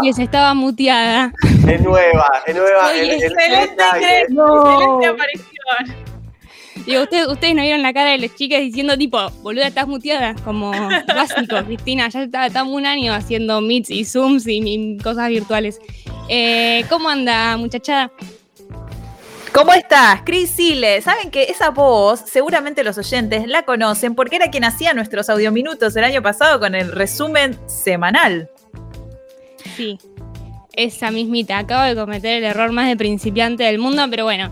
chiques, estaba muteada. Es nueva, es nueva. Soy el- el- Excelente, el- Cres, No. excelente aparición. Digo, ustedes, ustedes no vieron la cara de las chicas diciendo tipo, boluda, estás muteada, como básico, Cristina, ya está- estamos un año haciendo meets y zooms y, y cosas virtuales. Eh, ¿Cómo anda, muchachada? ¿Cómo estás? Cris Sile. Saben que esa voz, seguramente los oyentes la conocen porque era quien hacía nuestros audiominutos el año pasado con el resumen semanal. Sí, esa mismita. Acabo de cometer el error más de principiante del mundo, pero bueno.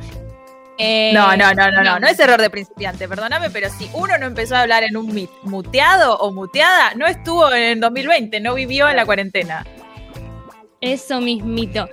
Eh, No, no, no, no, no, no es error de principiante, perdóname, pero si uno no empezó a hablar en un muteado o muteada, no estuvo en 2020, no vivió en la cuarentena. Eso mismito.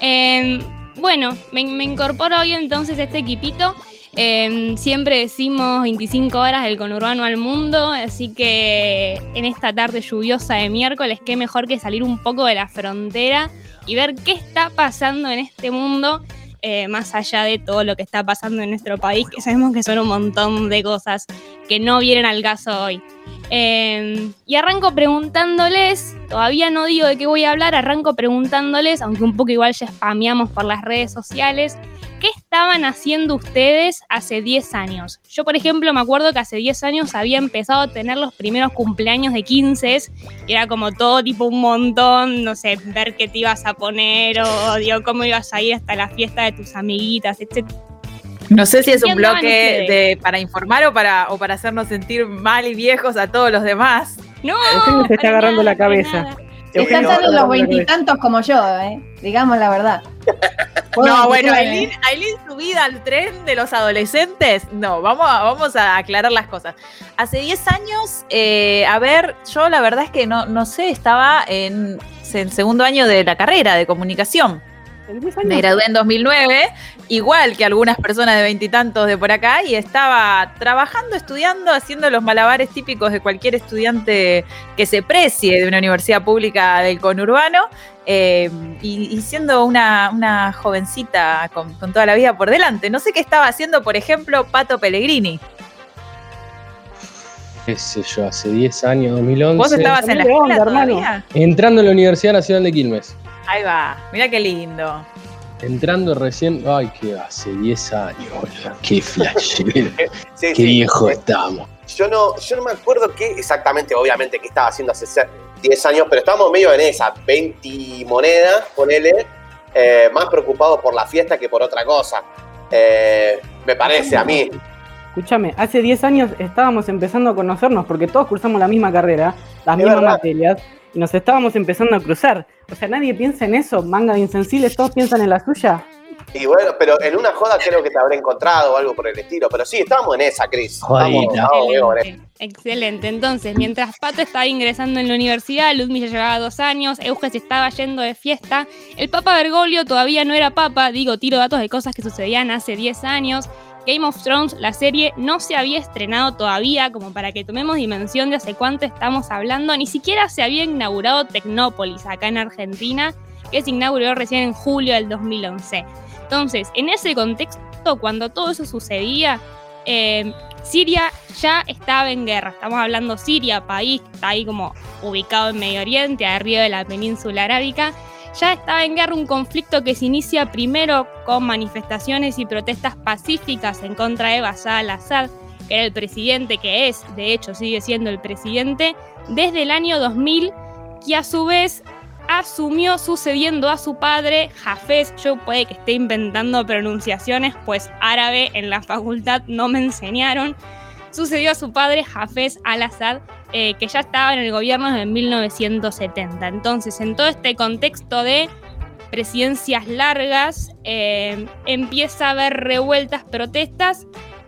Eh, bueno, me, me incorporo hoy entonces a este equipito. Eh, siempre decimos 25 horas del conurbano al mundo, así que en esta tarde lluviosa de miércoles, qué mejor que salir un poco de la frontera y ver qué está pasando en este mundo, eh, más allá de todo lo que está pasando en nuestro país, que sabemos que son un montón de cosas que no vienen al caso hoy. Eh, y arranco preguntándoles, todavía no digo de qué voy a hablar, arranco preguntándoles, aunque un poco igual ya spameamos por las redes sociales, ¿qué estaban haciendo ustedes hace 10 años? Yo, por ejemplo, me acuerdo que hace 10 años había empezado a tener los primeros cumpleaños de 15 y era como todo tipo un montón, no sé, ver qué te ibas a poner o digo, cómo ibas a ir hasta la fiesta de tus amiguitas, etc. No sé si es ¿Qué un bloque de, para informar o para, o para hacernos sentir mal y viejos a todos los demás. No, Eugenio se está agarrando nada, la cabeza. Están solo los veintitantos como yo, ¿eh? digamos la verdad. No, bueno, Aileen, Aileen subida al tren de los adolescentes. No, vamos a, vamos a aclarar las cosas. Hace 10 años, eh, a ver, yo la verdad es que no, no sé, estaba en el segundo año de la carrera de comunicación. ¿En 10 años? Me gradué en 2009, igual que algunas personas de veintitantos de por acá, y estaba trabajando, estudiando, haciendo los malabares típicos de cualquier estudiante que se precie de una universidad pública del conurbano, eh, y, y siendo una, una jovencita con, con toda la vida por delante. No sé qué estaba haciendo, por ejemplo, Pato Pellegrini. qué sé yo, hace 10 años, 2011. ¿Vos estabas en la ¿Qué escuela onda, todavía? Entrando a la Universidad Nacional de Quilmes. Ahí va, mira qué lindo. Entrando recién, ay, que hace 10 años, boludo, qué flashero, Sí, qué sí. viejo estamos. Yo no, yo no me acuerdo qué exactamente, obviamente, qué estaba haciendo hace se- 10 años, pero estábamos medio en esa, 20 monedas, ponele, eh, más preocupados por la fiesta que por otra cosa. Eh, me parece a mí. Escúchame, hace 10 años estábamos empezando a conocernos porque todos cursamos la misma carrera, las Es mismas verdad. materias, y nos estábamos empezando a cruzar. O sea, nadie piensa en eso, manga de insensibles, todos piensan en la suya. Y bueno, pero en una joda creo que te habré encontrado o algo por el estilo. Pero sí, estábamos en esa, Cris. Esa. Excelente, excelente. Entonces, mientras Pato estaba ingresando en la universidad, Ludmilla llevaba dos años, Euge se estaba yendo de fiesta, el Papa Bergoglio todavía no era Papa, digo, tiro datos de cosas que sucedían hace 10 años. Game of Thrones, la serie, no se había estrenado todavía, como para que tomemos dimensión de hace cuánto estamos hablando. Ni siquiera se había inaugurado Tecnópolis acá en Argentina, que se inauguró recién en julio del 2011. Entonces, en ese contexto, cuando todo eso sucedía, eh, Siria ya estaba en guerra. Estamos hablando Siria, país que está ahí como ubicado en Medio Oriente, arriba de la península arábica. Ya estaba en guerra un conflicto que se inicia primero con manifestaciones y protestas pacíficas en contra de Bashar al-Assad, que era el presidente que es, de hecho sigue siendo el presidente, desde el año 2000, que a su vez asumió sucediendo a su padre, Hafez. Yo puede que esté inventando pronunciaciones, pues árabe en la facultad no me enseñaron. Sucedió a su padre, Hafez al-Assad, eh, que ya estaba en el gobierno desde 1970. Entonces, en todo este contexto de presidencias largas, eh, empieza a haber revueltas, protestas,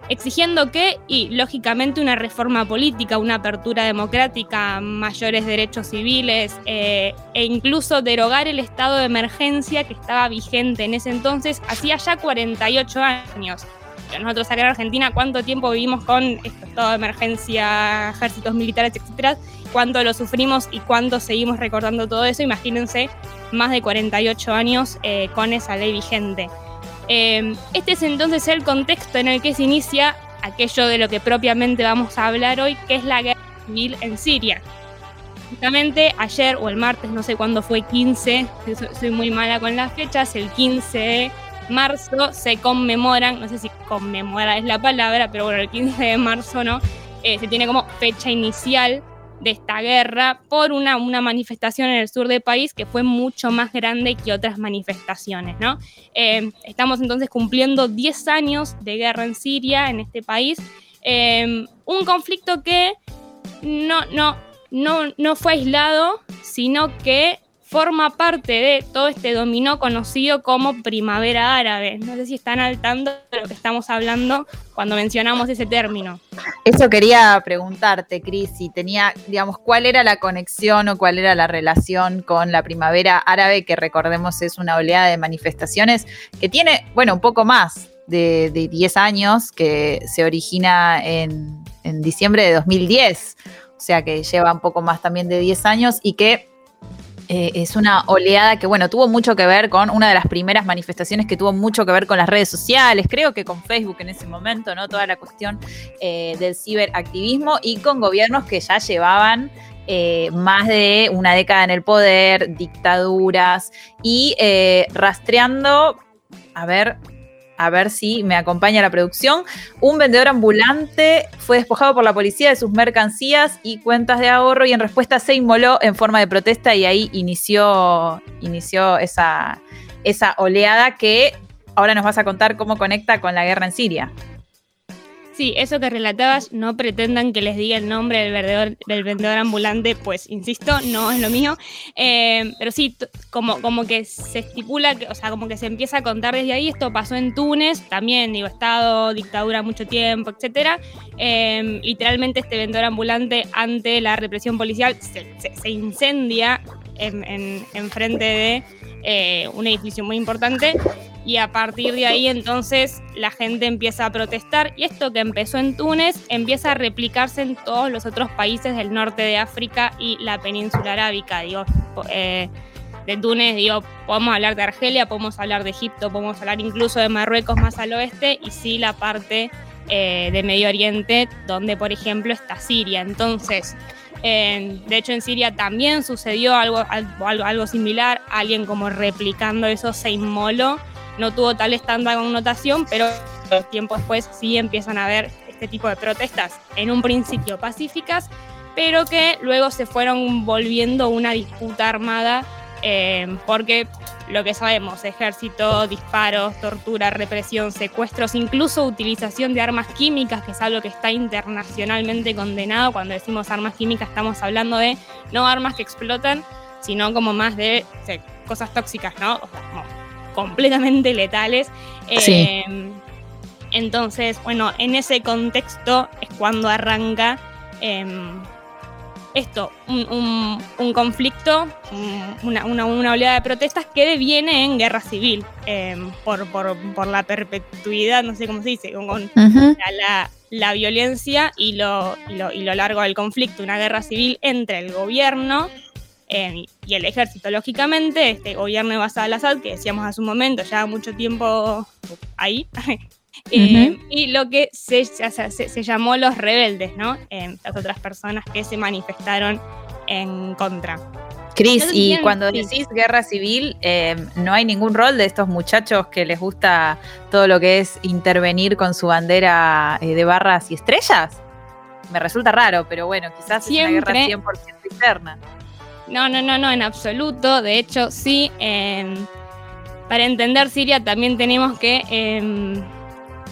exigiendo que, y lógicamente una reforma política, una apertura democrática, mayores derechos civiles eh, e incluso derogar el estado de emergencia que estaba vigente en ese entonces, hacía ya 48 años. Nosotros acá en Argentina, ¿cuánto tiempo vivimos con este estado de emergencia, ejércitos militares, etcétera? ¿Cuánto lo sufrimos y cuánto seguimos recordando todo eso? Imagínense más de 48 años eh, con esa ley vigente. Eh, este es entonces el contexto en el que se inicia aquello de lo que propiamente vamos a hablar hoy, que es la guerra civil en Siria. Exactamente, ayer o el martes, no sé cuándo fue 15, soy, soy muy mala con las fechas, el 15 de marzo se conmemoran, no sé si conmemora es la palabra, pero bueno, el 15 de marzo no, eh, se tiene como fecha inicial de esta guerra por una, una manifestación en el sur del país que fue mucho más grande que otras manifestaciones, ¿no? Eh, estamos entonces cumpliendo 10 años de guerra en Siria, en este país, eh, un conflicto que no, no, no, no fue aislado, sino que forma parte de todo este dominó conocido como primavera árabe. No sé si están al tanto de lo que estamos hablando cuando mencionamos ese término. Eso quería preguntarte, Cris, si tenía, digamos, cuál era la conexión o cuál era la relación con la primavera árabe, que recordemos es una oleada de manifestaciones que tiene, bueno, un poco más de, de 10 años, que se origina en, en diciembre de 2010, o sea que lleva un poco más también de 10 años y que eh, es una oleada que, bueno, tuvo mucho que ver con una de las primeras manifestaciones que tuvo mucho que ver con las redes sociales, creo que con Facebook en ese momento, ¿no? Toda la cuestión eh, del ciberactivismo y con gobiernos que ya llevaban eh, más de una década en el poder, dictaduras y rastreando, a ver, a ver si me acompaña la producción. Un vendedor ambulante fue despojado por la policía de sus mercancías y cuentas de ahorro y en respuesta se inmoló en forma de protesta y ahí inició, inició esa, esa oleada que ahora nos vas a contar cómo conecta con la guerra en Siria. Sí, eso que relatabas, no pretendan que les diga el nombre del vendedor, ambulante, pues insisto, no es lo mío. Eh, pero sí, como, como que se estipula, que, o sea, como que se empieza a contar desde ahí. Esto pasó en Túnez, también, digo, Estado, dictadura mucho tiempo, etcétera. Eh, literalmente, este vendedor ambulante, ante la represión policial, se incendia en, en, en frente de eh, un edificio muy importante. Y a partir de ahí entonces la gente empieza a protestar. Y esto que empezó en Túnez empieza a replicarse en todos los otros países del norte de África y la península arábica, digo, eh, de Túnez, digo, podemos hablar de Argelia, podemos hablar de Egipto, podemos hablar incluso de Marruecos más al oeste y sí la parte eh, de Medio Oriente donde por ejemplo está Siria, entonces... eh, de hecho, en Siria también sucedió algo, algo, algo- algo similar. Alguien como replicando eso se inmoló no tuvo tal tanta connotación, pero tiempo después sí empiezan a haber este tipo de protestas, en un principio pacíficas, pero que luego se fueron volviendo una disputa armada, eh, porque lo que sabemos, ejército, disparos, tortura, represión, secuestros, incluso utilización de armas químicas, que es algo que está internacionalmente condenado. Cuando decimos armas químicas estamos hablando de no armas que explotan, sino como más de o sea, cosas tóxicas, ¿no? O sea, como completamente letales. Sí. Eh, entonces, bueno, en ese contexto es cuando arranca eh, esto, un, un- un conflicto, un- una, una- una oleada de protestas que deviene en guerra civil eh, por, por- por la perpetuidad, no sé cómo se dice, con, con la, la- la violencia y lo, y lo- y lo largo del conflicto, una guerra civil entre el gobierno eh, y el ejército, lógicamente, este gobierno de Bashar al-Assad, que decíamos hace un momento, ya mucho tiempo ahí, eh, y lo que se, se, se- se llamó los rebeldes, ¿no? Eh, las otras personas que se manifestaron en contra. Cris, y bien, cuando sí. decís guerra civil, eh, ¿no hay ningún rol de estos muchachos que les gusta todo lo que es intervenir con su bandera eh, de barras y estrellas? Me resulta raro, pero bueno, quizás es una guerra Siempre. 100% interna. No, no, no, no, en absoluto. De hecho, sí. eh, para entender Siria también tenemos que eh,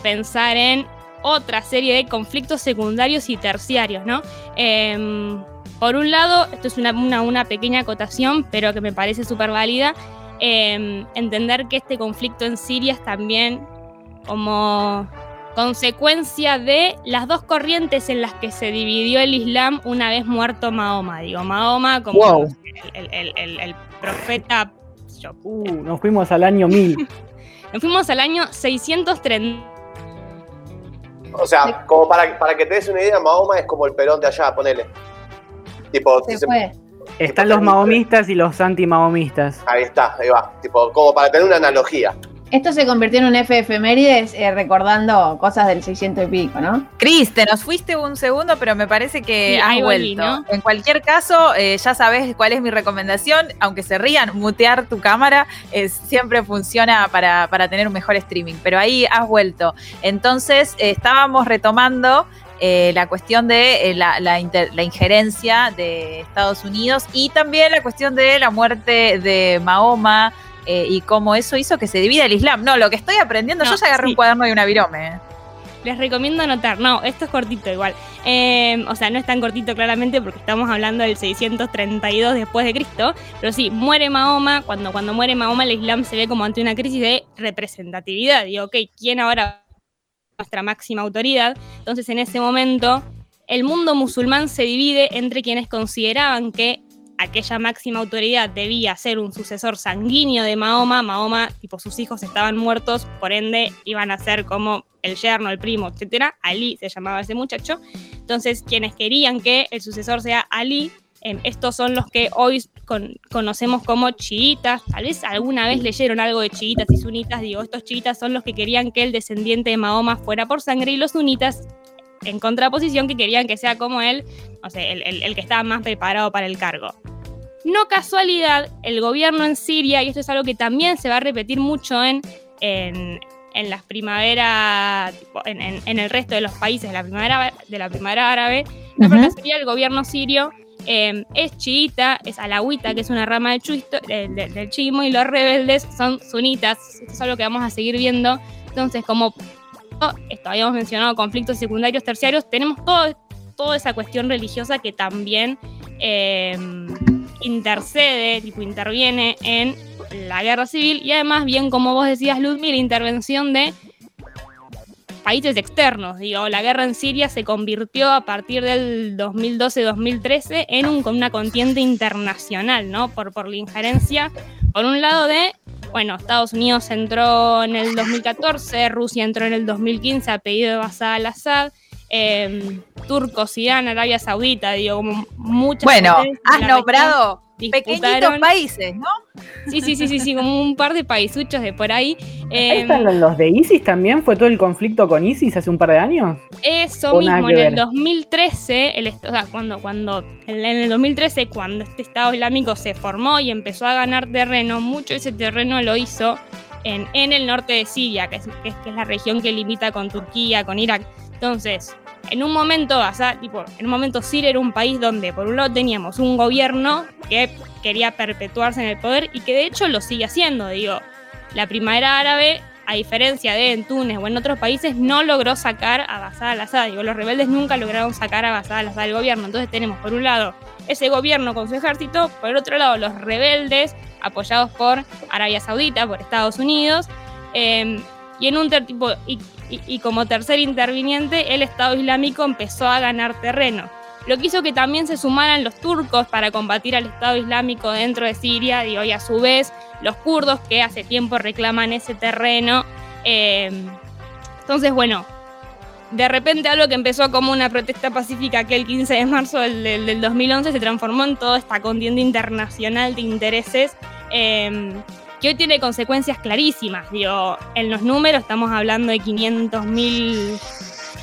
pensar en otra serie de conflictos secundarios y terciarios, ¿no? Eh, por un lado, esto es una, una- una pequeña acotación, pero que me parece súper válida, eh, entender que este conflicto en Siria es también como consecuencia de las dos corrientes en las que se dividió el Islam una vez muerto Mahoma. Digo, Mahoma como Wow. el, el- el- el profeta... Uh, nos fuimos al año 1000. nos fuimos al año 630. O sea, como para, para que te des una idea, Mahoma es como el Perón de allá, ponele. Tipo, Se se- fue. Están los mahomistas y los anti-mahomistas. ahí está, ahí va. Tipo, como para tener una analogía. Esto se convirtió en un F efemérides eh, recordando cosas del 600 y pico, ¿no? Cris, te nos fuiste un segundo, pero me parece que Sí, has vuelto. ¿no? En cualquier caso, eh, ya sabes cuál es mi recomendación. Aunque se rían, mutear tu cámara es- siempre funciona para, para tener un mejor streaming. Pero ahí has vuelto. Entonces, eh, estábamos retomando eh, la cuestión de eh, la, la inter- la injerencia de Estados Unidos y también la cuestión de la muerte de Mahoma. Eh, y cómo eso hizo que se divida el Islam. No, lo que estoy aprendiendo, No, yo ya agarré sí. un cuaderno y una virome. Les recomiendo anotar. No, esto es cortito igual. Eh, o sea, no es tan cortito claramente porque estamos hablando del 632 después de Cristo. Pero sí, muere Mahoma. Cuando, cuando muere Mahoma, el Islam se ve como ante una crisis de representatividad. Digo, ok, ¿quién ahora es nuestra máxima autoridad? Entonces, en ese momento, el mundo musulmán se divide entre quienes consideraban que aquella máxima autoridad debía ser un sucesor sanguíneo de Mahoma. Mahoma, tipo, sus hijos estaban muertos, por ende iban a ser como el yerno, el primo, etcétera. Ali se llamaba ese muchacho. Entonces, quienes querían que el sucesor sea Ali, eh, estos son los que hoy con- conocemos como chiitas. Tal vez alguna vez leyeron algo de chiitas y sunitas. Digo, estos chiitas son los que querían que el descendiente de Mahoma fuera por sangre y los sunitas en contraposición que querían que sea como él, o sea, el- el que estaba más preparado para el cargo. No casualidad, el gobierno en Siria, y esto es algo que también se va a repetir mucho en, en, en las primaveras, en, en- en el resto de los países de la primavera, de la primavera árabe, no por Ujú. casualidad el gobierno sirio eh, es chiita, es alawita, que es una rama del, chuisto- eh, de- del chiismo, y los rebeldes son sunitas. Esto es algo que vamos a seguir viendo. Entonces, como esto habíamos mencionado conflictos secundarios, terciarios, tenemos todo, toda esa cuestión religiosa que también eh, intercede, tipo interviene en la guerra civil y además, bien como vos decías, Ludmila, la intervención de países externos. Digo, la guerra en Siria se convirtió a partir del 2012-2013 en un, una contienda internacional, ¿no? Por, por la injerencia, por un lado de, bueno, Estados Unidos entró en el 2014, Rusia entró en el 2015 a pedido de Bashar al-Assad, eh, Turcos, Irán, Arabia Saudita, digo, como muchas Bueno, has nombrado pequeñitos países, ¿no? Sí, sí, sí, sí, sí, como un par de paisuchos de por ahí. Ahí Eh, están los- de ISIS también, fue todo el conflicto con ISIS hace un par de años. Eso mismo, en el ver. 2013, el, o sea, cuando, cuando, en el 2013, cuando este Estado Islámico se formó y empezó a ganar terreno, mucho de ese terreno lo hizo en, en el norte de Siria, es- que es la región que limita con Turquía, con Irak. Entonces, en un momento, o tipo, en un momento Siria era un país donde por un lado teníamos un gobierno que quería perpetuarse en el poder y que de hecho lo sigue haciendo, digo, la primavera árabe, a diferencia de en Túnez o en otros países, no logró sacar a Bashar al-Assad. Digo, los rebeldes nunca lograron sacar a Bashar al-Assad del gobierno. Entonces tenemos, por un lado, ese gobierno con su ejército, por otro lado, los rebeldes apoyados por Arabia Saudita, por Estados Unidos, eh, y en un tipo, y- como tercer interviniente, el Estado Islámico empezó a ganar terreno. Lo que hizo que también se sumaran los turcos para combatir al Estado Islámico dentro de Siria, y a su vez los kurdos que hace tiempo reclaman ese terreno. Eh, entonces, bueno, de repente algo que empezó como una protesta pacífica aquel 15 de marzo del, del- del 2011 se transformó en toda esta contienda internacional de intereses eh, que hoy tiene consecuencias clarísimas. Digo, en los números estamos hablando de 500.000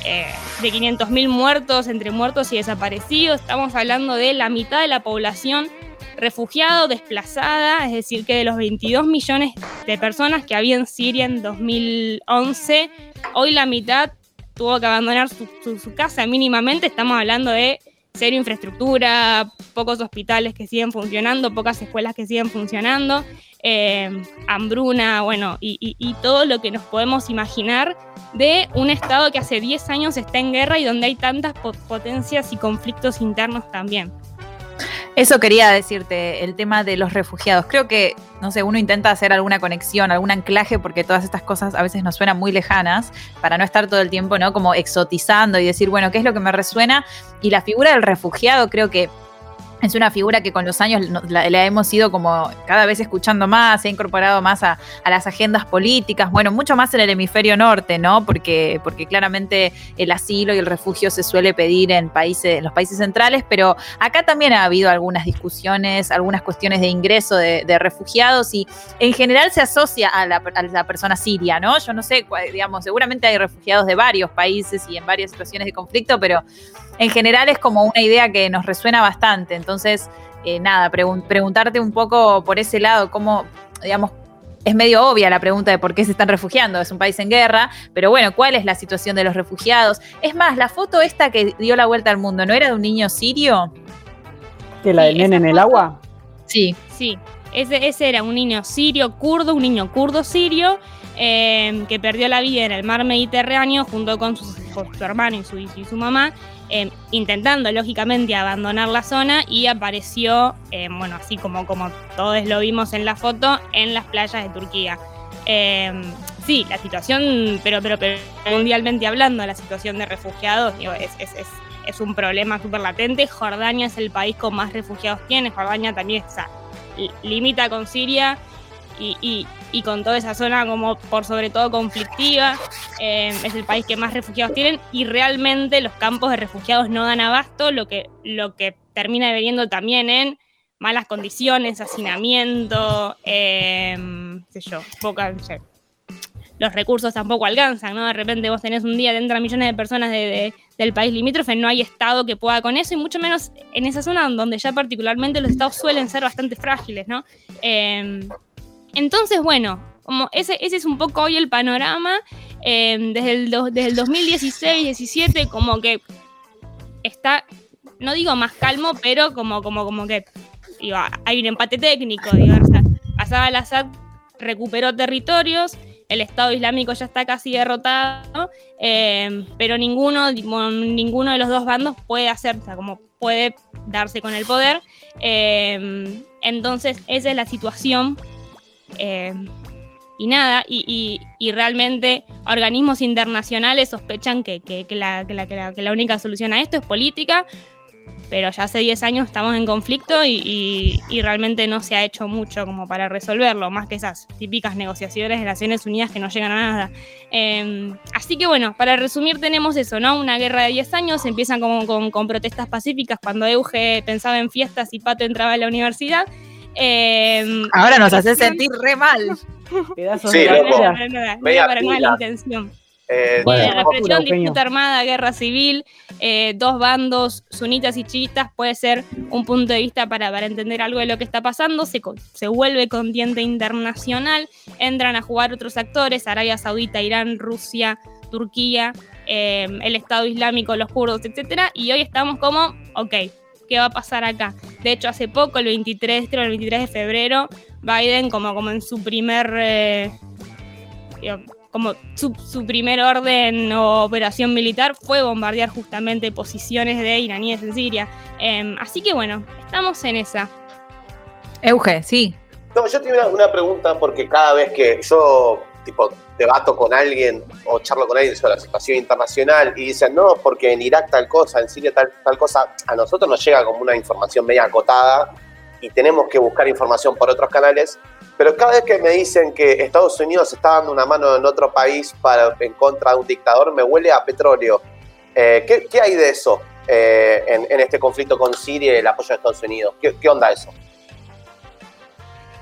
eh, de 500.000 muertos entre muertos y desaparecidos. Estamos hablando de la mitad de la población refugiado, desplazada, es decir, que de los 22 millones de personas que había en Siria en 2011, hoy la mitad tuvo que abandonar su, su- su casa mínimamente. Estamos hablando de cero infraestructura, pocos hospitales que siguen funcionando, pocas escuelas que siguen funcionando, eh, hambruna, bueno, y, y- y todo lo que nos podemos imaginar de un Estado que hace 10 años está en guerra y donde hay tantas po- potencias y conflictos internos también. Eso quería decirte, el tema de los refugiados. Creo que, no sé, uno intenta hacer alguna conexión, algún anclaje, porque todas estas cosas a veces nos suenan muy lejanas, para no estar todo el tiempo, ¿no? Como exotizando y decir, bueno, ¿qué es lo que me resuena? Y la figura del refugiado creo que es una figura que con los años la, hemos ido como cada vez escuchando más, se ha incorporado más a, las agendas políticas, bueno, mucho más en el hemisferio norte, ¿no? Porque, porque claramente el asilo y el refugio se suele pedir en países, en los países centrales, pero acá también ha habido algunas discusiones, algunas cuestiones de ingreso de, refugiados y en general se asocia a la, a la persona siria, ¿no? Yo no sé, digamos, seguramente hay refugiados de varios países y en varias situaciones de conflicto, pero en general es como una idea que nos resuena bastante. Entonces, eh, nada, pregun- preguntarte un poco por ese lado, cómo, digamos, es medio obvia la pregunta de por qué se están refugiando. Es un país en guerra, pero bueno, ¿cuál es la situación de los refugiados? Es más, la foto esta que dio la vuelta al mundo, ¿no era de un niño sirio? ¿Que la Sí, del nene en el agua? Sí. Sí, ese, ese era un niño sirio kurdo, un niño kurdo sirio eh, que perdió la vida en el mar Mediterráneo junto con su, con su hermano y su, y su mamá, eh, intentando lógicamente abandonar la zona y apareció, eh, bueno, así como, como todos lo vimos en la foto, en las playas de Turquía. Eh, sí, la situación, pero, pero, pero mundialmente hablando, la situación de refugiados es, es, es, es un problema súper latente. Jordania es el país con más refugiados tiene. Jordania también li- limita con Siria y- y con toda esa zona como por sobre todo conflictiva. Eh, es el país que más refugiados tienen y realmente los campos de refugiados no dan abasto, lo que, lo que termina deveniendo también en malas condiciones, hacinamiento, eh, sé yo, poca, los recursos tampoco alcanzan, ¿no? De repente vos tenés un día, te entran millones de personas de- de- del país limítrofe, no hay estado que pueda con eso, y mucho menos en esa zona donde ya particularmente los estados suelen ser bastante frágiles, ¿no? Eh, entonces, bueno, como ese, ese es un poco hoy el panorama, eh, desde, el desde el 2016-17 como que está, no digo más calmo, pero como, como, como que digo, hay un empate técnico, digo, o sea, al-Assad recuperó territorios, el Estado Islámico ya está casi derrotado, eh, pero ninguno, ninguno de los dos bandos puede hacer, o sea, como puede darse con el poder. eh, entonces, esa es la situación. Eh, y nada, y, y- y realmente organismos internacionales sospechan que, que- que la, la- la- que la única solución a esto es política, pero ya hace 10 años estamos en conflicto y, y- realmente no se ha hecho mucho como para resolverlo, más que esas típicas negociaciones de Naciones Unidas que no llegan a nada. Eh, así que bueno, para resumir tenemos eso, ¿no? Una guerra de 10 años, empiezan como con, con protestas pacíficas cuando Euge pensaba en fiestas y Pato entraba a la universidad. Eh, Ahora nos hace sentir re mal. Pedazos Sí, de loco. no Media era para intención. Eh, Bueno. Eh, represión, disputa armada, guerra civil, eh, dos bandos sunitas y chiitas puede ser un punto de vista para, para entender algo de lo que está pasando. Se, co- se vuelve contiente internacional, entran a jugar otros actores, Arabia Saudita, Irán, Rusia, Turquía, eh, el Estado Islámico, los kurdos, etcétera, y hoy estamos como, ok, ¿qué va a pasar acá? De hecho, hace poco, el 23, creo, el 23 de febrero, Biden, como, como en su primer eh, como su, su primer orden o operación militar fue bombardear justamente posiciones de iraníes en Siria. Em, así que bueno, estamos en esa. Euge, sí. No, yo tengo una, una pregunta porque cada vez que yo tipo debato con alguien o charlo con alguien sobre la situación internacional y dicen, no, porque en Irak tal cosa, en Siria tal, tal cosa, a nosotros nos llega como una información media acotada y tenemos que buscar información por otros canales, pero cada vez que me dicen que Estados Unidos está dando una mano en otro país para, en contra de un dictador, me huele a petróleo. Eh, ¿qué, qué hay de eso eh, en, este conflicto con Siria y el apoyo de Estados Unidos? ¿Qué, qué onda eso?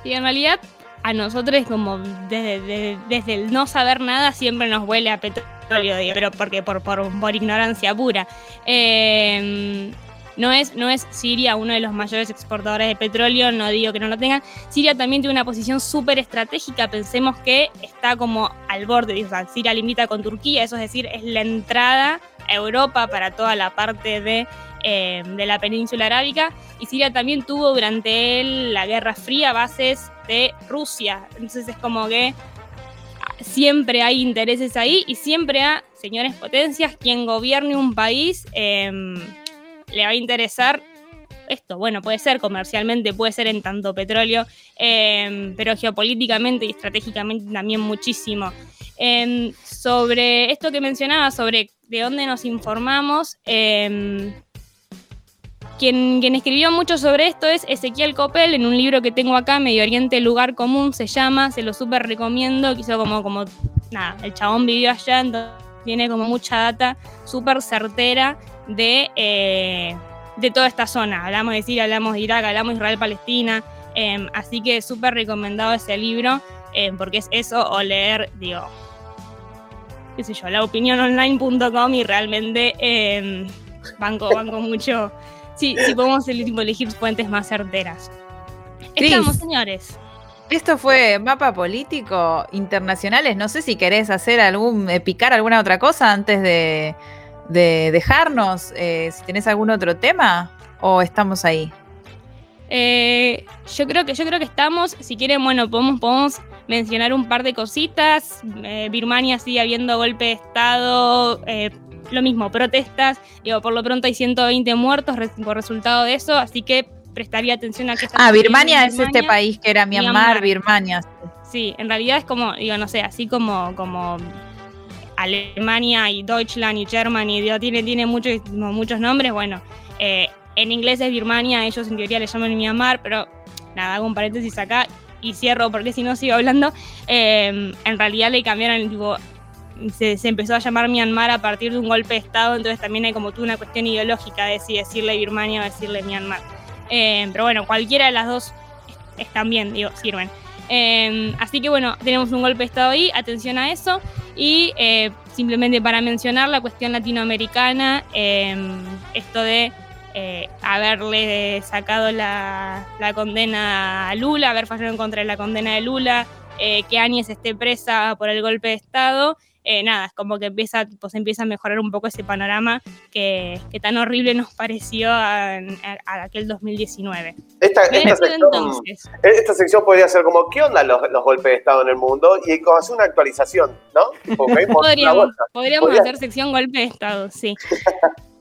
Y en realidad a nosotros como desde, desde- desde el no saber nada siempre nos huele a petróleo, pero porque por, por, por ignorancia pura. Em, no es, no es Siria uno de los mayores exportadores de petróleo, no digo que no lo tengan. Siria también tiene una posición súper estratégica, pensemos que está como al borde, o sea, Siria limita con Turquía, eso es decir, es la entrada Europa para toda la parte de, eh, de la península arábica. Y Siria también tuvo durante la Guerra Fría bases de Rusia, entonces es como que siempre hay intereses ahí y siempre a señores potencias, quien gobierne un país em, le va a interesar esto. Bueno, puede ser comercialmente, puede ser en tanto petróleo, em, pero geopolíticamente y estratégicamente también muchísimo. Em, sobre esto que mencionaba, sobre de dónde nos informamos, em, quien, quien escribió mucho sobre esto es Ezequiel Copel, en un libro que tengo acá, Medio Oriente, Lugar Común, se llama, se lo súper recomiendo, que hizo como, como, nada, el chabón vivió allá, entonces tiene como mucha data súper certera de, eh, de toda esta zona. Hablamos de Siria, hablamos de Irak, hablamos de Israel-Palestina, eh, así que súper recomendado ese libro, eh, porque es eso o leer, digo, qué sé yo, laopiniononline.com y realmente eh, banco, banco mucho. Sí, sí podemos elegir fuentes más certeras. Estamos, señores. Esto fue mapa político internacionales. No sé si querés hacer algún, eh, picar alguna otra cosa antes de, de dejarnos. eh, si tenés algún otro tema o estamos ahí. Eh, yo creo que yo creo que estamos. Si quieren, bueno, podemos, podemos mencionar un par de cositas. Eh, Birmania sigue habiendo golpe de estado. eh, lo mismo, protestas. Digo, por lo pronto hay 120 muertos res- por resultado de eso, así que prestaría atención a está Ah, Birmania es este país que era Myanmar, Myanmar. Birmania. Sí, en realidad es como, digo, no sé, así como, como Alemania y Deutschland y Germany, digo, tiene, tiene muchos, muchos nombres, bueno, eh, en inglés es Birmania, ellos en teoría le llaman Myanmar, pero nada, hago un paréntesis acá cierro porque si no sigo hablando, Eh, en realidad le cambiaron, se, se empezó a llamar Myanmar a partir de un golpe de Estado, entonces también hay como una cuestión ideológica de si decirle Birmania o decirle Myanmar. Eh, pero bueno, cualquiera de las dos están bien, digo, sirven. Eh, así que bueno, tenemos un golpe de Estado ahí, atención a eso. Y eh, simplemente para mencionar la cuestión latinoamericana, esto de eh, haberle sacado la, la condena a Lula, haber fallado en contra de la condena de Lula, eh, que Áñez esté presa por el golpe de Estado. eh, nada, es como que empieza, pues empieza a mejorar un poco ese panorama que, que tan horrible nos pareció a, a- a aquel 2019. Esta, esta, sección, entonces. esta sección podría ser como, ¿qué onda los, los golpes de Estado en el mundo? Y como hacer una actualización, ¿no? Podríamos, podríamos Podría- hacer sección golpe de Estado, sí.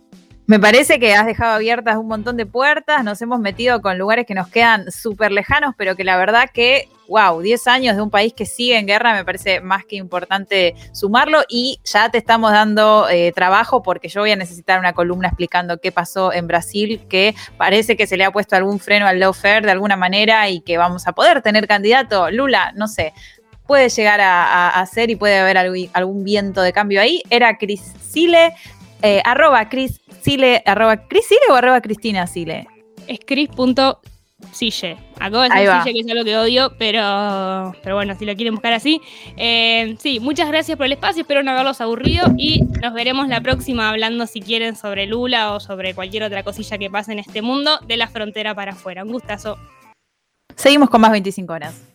Me parece que has dejado abiertas un montón de puertas, nos hemos metido con lugares que nos quedan súper lejanos, pero que la verdad que, wow, 10 años de un país que sigue en guerra me parece más que importante sumarlo y ya te estamos dando eh, trabajo porque yo voy a necesitar una columna explicando qué pasó en Brasil, que parece que se le ha puesto algún freno al lawfare de alguna manera y que vamos a poder tener candidato. Lula, no sé, puede llegar a, a- a ser y puede haber algún, viento de cambio ahí. Era Cris Sile, eh, arroba Cris Sile, arroba Cris Sile o arroba Cristina Sile. Es chris.sille. Acabo de decir sille, que es algo que odio, pero, pero bueno, si lo quieren buscar así. Eh, sí, muchas gracias por el espacio, espero no haberlos aburrido y nos veremos la próxima hablando, si quieren, sobre Lula o sobre cualquier otra cosilla que pase en este mundo, de la frontera para afuera. Un gustazo. Seguimos con más 25 horas.